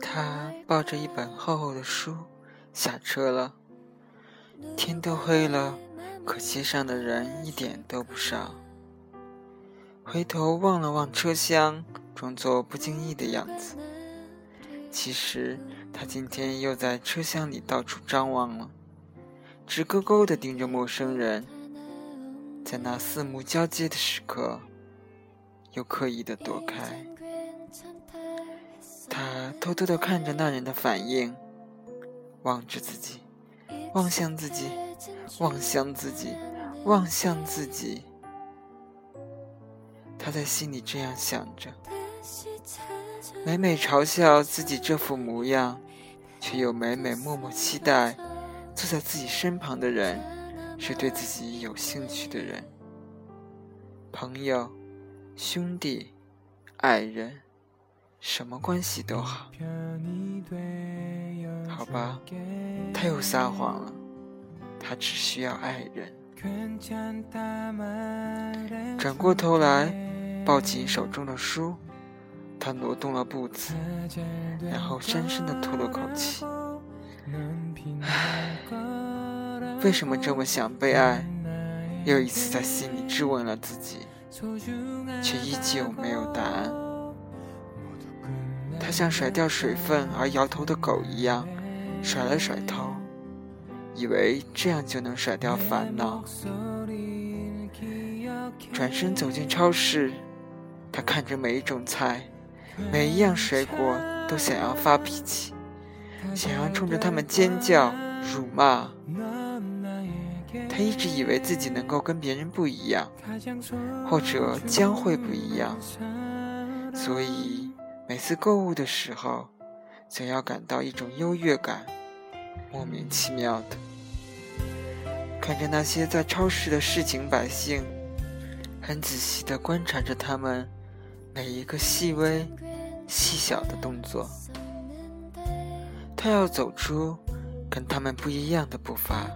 他抱着一本厚厚的书下车了。天都黑了，可街上的人一点都不少。回头望了望车厢，装作不经意的样子。其实他今天又在车厢里到处张望了，直勾勾的盯着陌生人。在那四目交接的时刻，又刻意的躲开。偷偷地看着那人的反应，望着自己。望向自己，望向自己，望向自己。他在心里这样想着，每每嘲笑自己这副模样，却又每每默默期待坐在自己身旁的人是对自己有兴趣的人，朋友、兄弟、爱人，什么关系都好。好吧，他又撒谎了。他只需要爱人。转过头来，抱紧手中的书，他挪动了步子，然后深深的吐了口气。唉，为什么这么想被爱？又一次在心里质问了自己，却依旧没有答案。他像甩掉水分而摇头的狗一样。甩了甩头，以为这样就能甩掉烦恼。转身走进超市，他看着每一种菜，每一样水果，都想要发脾气，想要冲着他们尖叫、辱骂。他一直以为自己能够跟别人不一样，或者将会不一样，所以每次购物的时候。总要感到一种优越感，莫名其妙的看着那些在超市的市井百姓，很仔细的观察着他们每一个细微、细小的动作。他要走出跟他们不一样的步伐，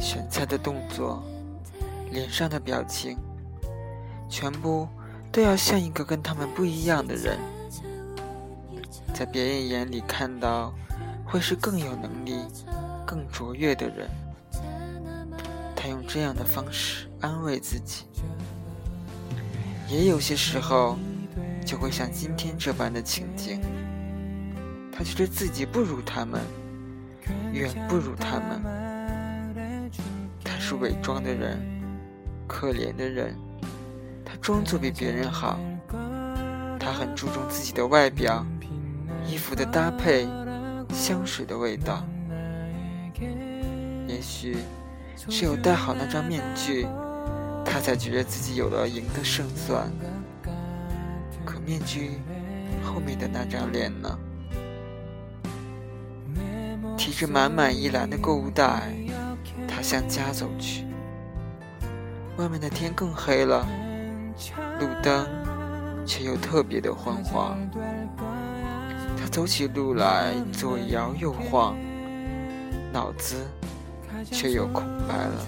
选菜的动作、脸上的表情，全部都要像一个跟他们不一样的人。在别人眼里看到，会是更有能力、更卓越的人。他用这样的方式安慰自己，也有些时候就会像今天这般的情景。他觉得自己不如他们，远不如他们。他是伪装的人，可怜的人。装作比别人好，他很注重自己的外表。衣服的搭配，香水的味道，也许只有戴好那张面具，他才觉得自己有了赢的胜算。可面具后面的那张脸呢？提着满满一篮的购物袋，他向家走去。外面的天更黑了，路灯却又特别的昏黄。他走起路来左摇右晃，脑子却又空白了。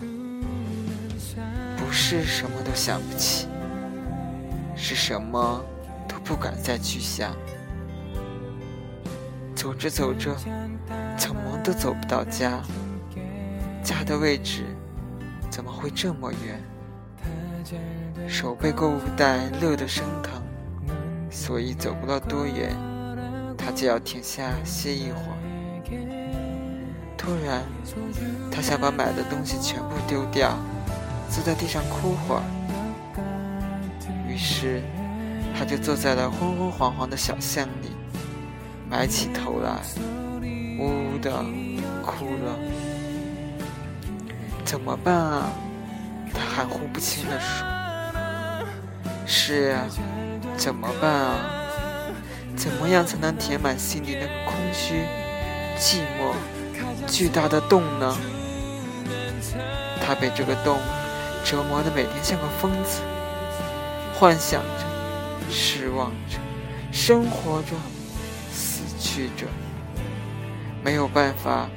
不是什么都想不起，是什么都不敢再去想。走着走着，怎么都走不到家。家的位置怎么会这么远？手被购物袋勒得生疼，所以走不了多远。他就要停下歇一会儿。突然，他想把买的东西全部丢掉，坐在地上哭会儿。于是，他就坐在了昏昏黄黄的小巷里，埋起头来，呜呜的哭了。怎么办啊？他含糊不清地说：“是呀，怎么办啊？”怎么样才能填满心里那个空虚、寂寞、巨大的洞呢？他被这个洞折磨的每天像个疯子，幻想着、失望着、生活着、死去着。没有办法，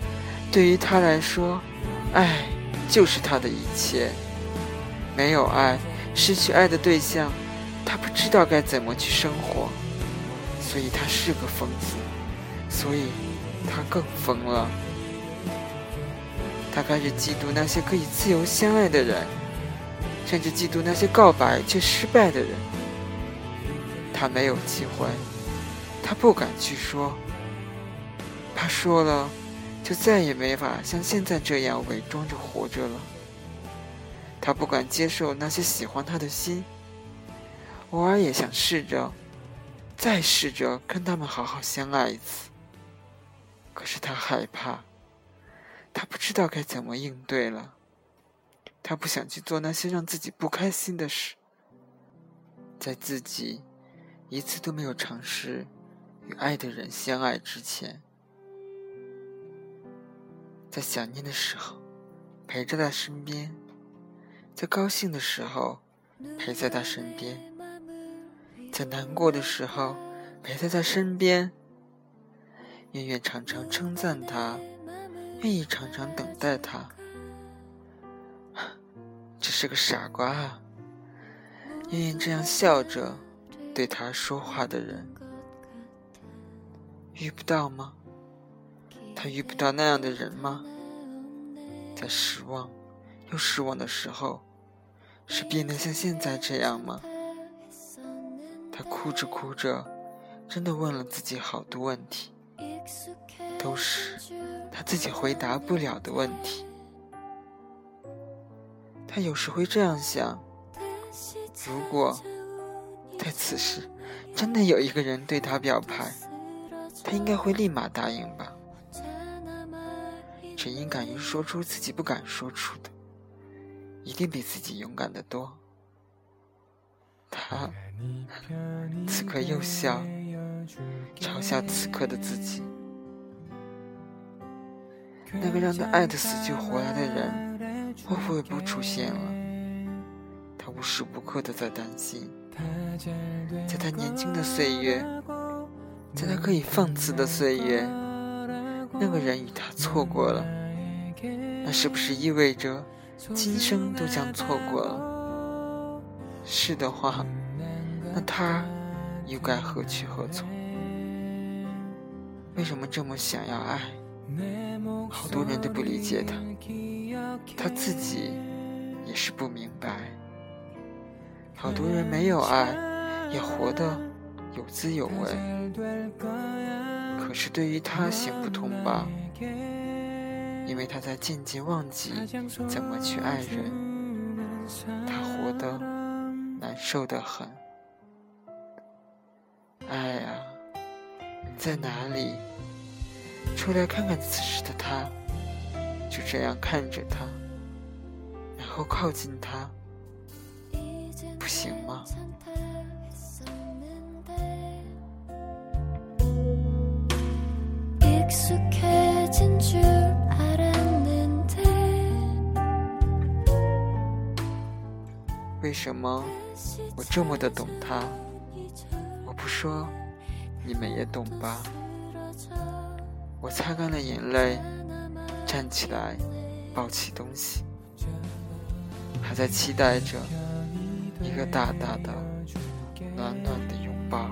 对于他来说，爱就是他的一切。没有爱，失去爱的对象，他不知道该怎么去生活，所以他是个疯子，所以他更疯了。他开始嫉妒那些可以自由相爱的人，甚至嫉妒那些告白却失败的人。他没有机会，他不敢去说，他说了，就再也没法像现在这样伪装着活着了。他不敢接受那些喜欢他的心，偶尔也想试着，再试着跟他们好好相爱一次。可是他害怕，他不知道该怎么应对了。他不想去做那些让自己不开心的事，在自己一次都没有尝试与爱的人相爱之前，在想念的时候陪着他身边。在高兴的时候，陪在他身边；在难过的时候，陪在他身边。愿愿常常称赞他，愿意常常等待他。这是个傻瓜啊！愿愿这样笑着对他说话的人，遇不到吗？他遇不到那样的人吗？在失望又失望的时候。是变得像现在这样吗？他哭着哭着，真的问了自己好多问题，都是他自己回答不了的问题。他有时会这样想：如果在此时真的有一个人对他表白，他应该会立马答应吧？只因敢于说出自己不敢说出的。一定比自己勇敢的多。他此刻又笑，嘲笑此刻的自己。那个让他爱的死去活来的人，会不会不出现了？他无时无刻的在担心，在他年轻的岁月，在他可以放肆的岁月，那个人与他错过了，那是不是意味着？今生都将错过了，是的话，那他又该何去何从？为什么这么想要爱？好多人都不理解他，他自己也是不明白。好多人没有爱，也活得有滋有味，可是对于他行不通吧？因为他在渐渐忘记怎么去爱人，他活得难受的很。爱啊，你在哪里？出来看看此时的他，就这样看着他，然后靠近他，不行吗？为什么我这么的懂他？我不说，你们也懂吧？我擦干了眼泪，站起来，抱起东西，还在期待着一个大大的、暖暖的拥抱。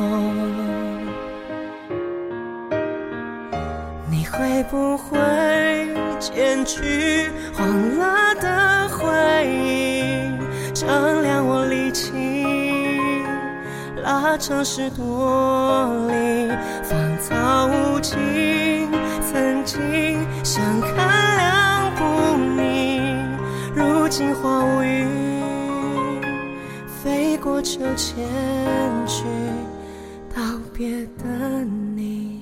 会不会剪去黄了的回忆，丈量我力气，拉长十多里，芳草无尽，曾经相看两不腻，如今花无语，飞过秋千去道别的。你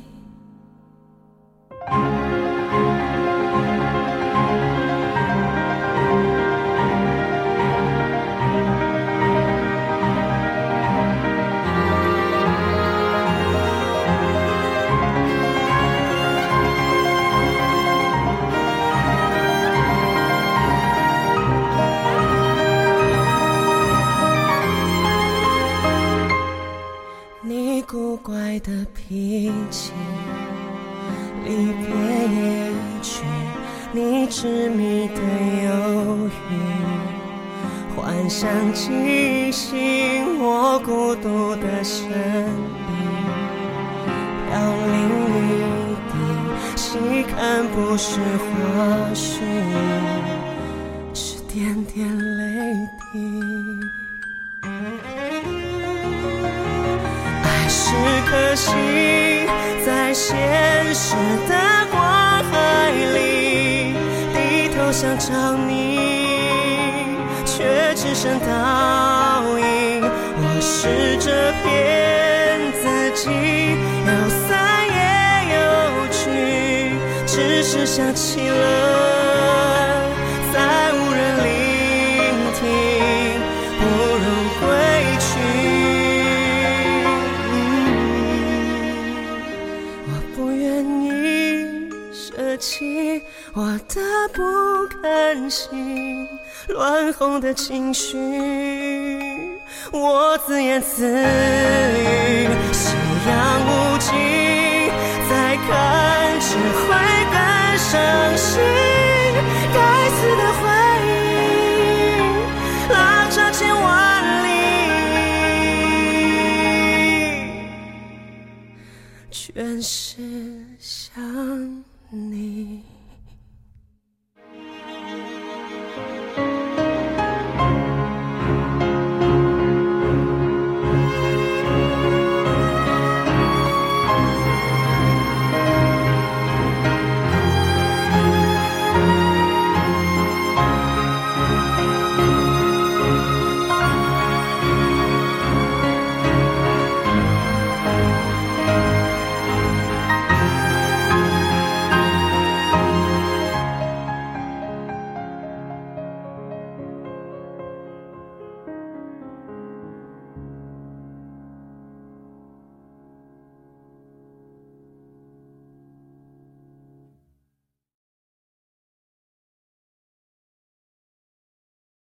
飘零一地，细看不是花絮，是点点泪滴。爱是颗星，在现实的光海里，低头想找你，却只剩倒影。我试着骗自己，是想起了，再无人聆听，不如归去。我不愿意舍弃我的不甘心，乱哄的情绪，我自言自语，夕阳无尽，再看只会伤心。该死的回忆，拉扯千万里。全是。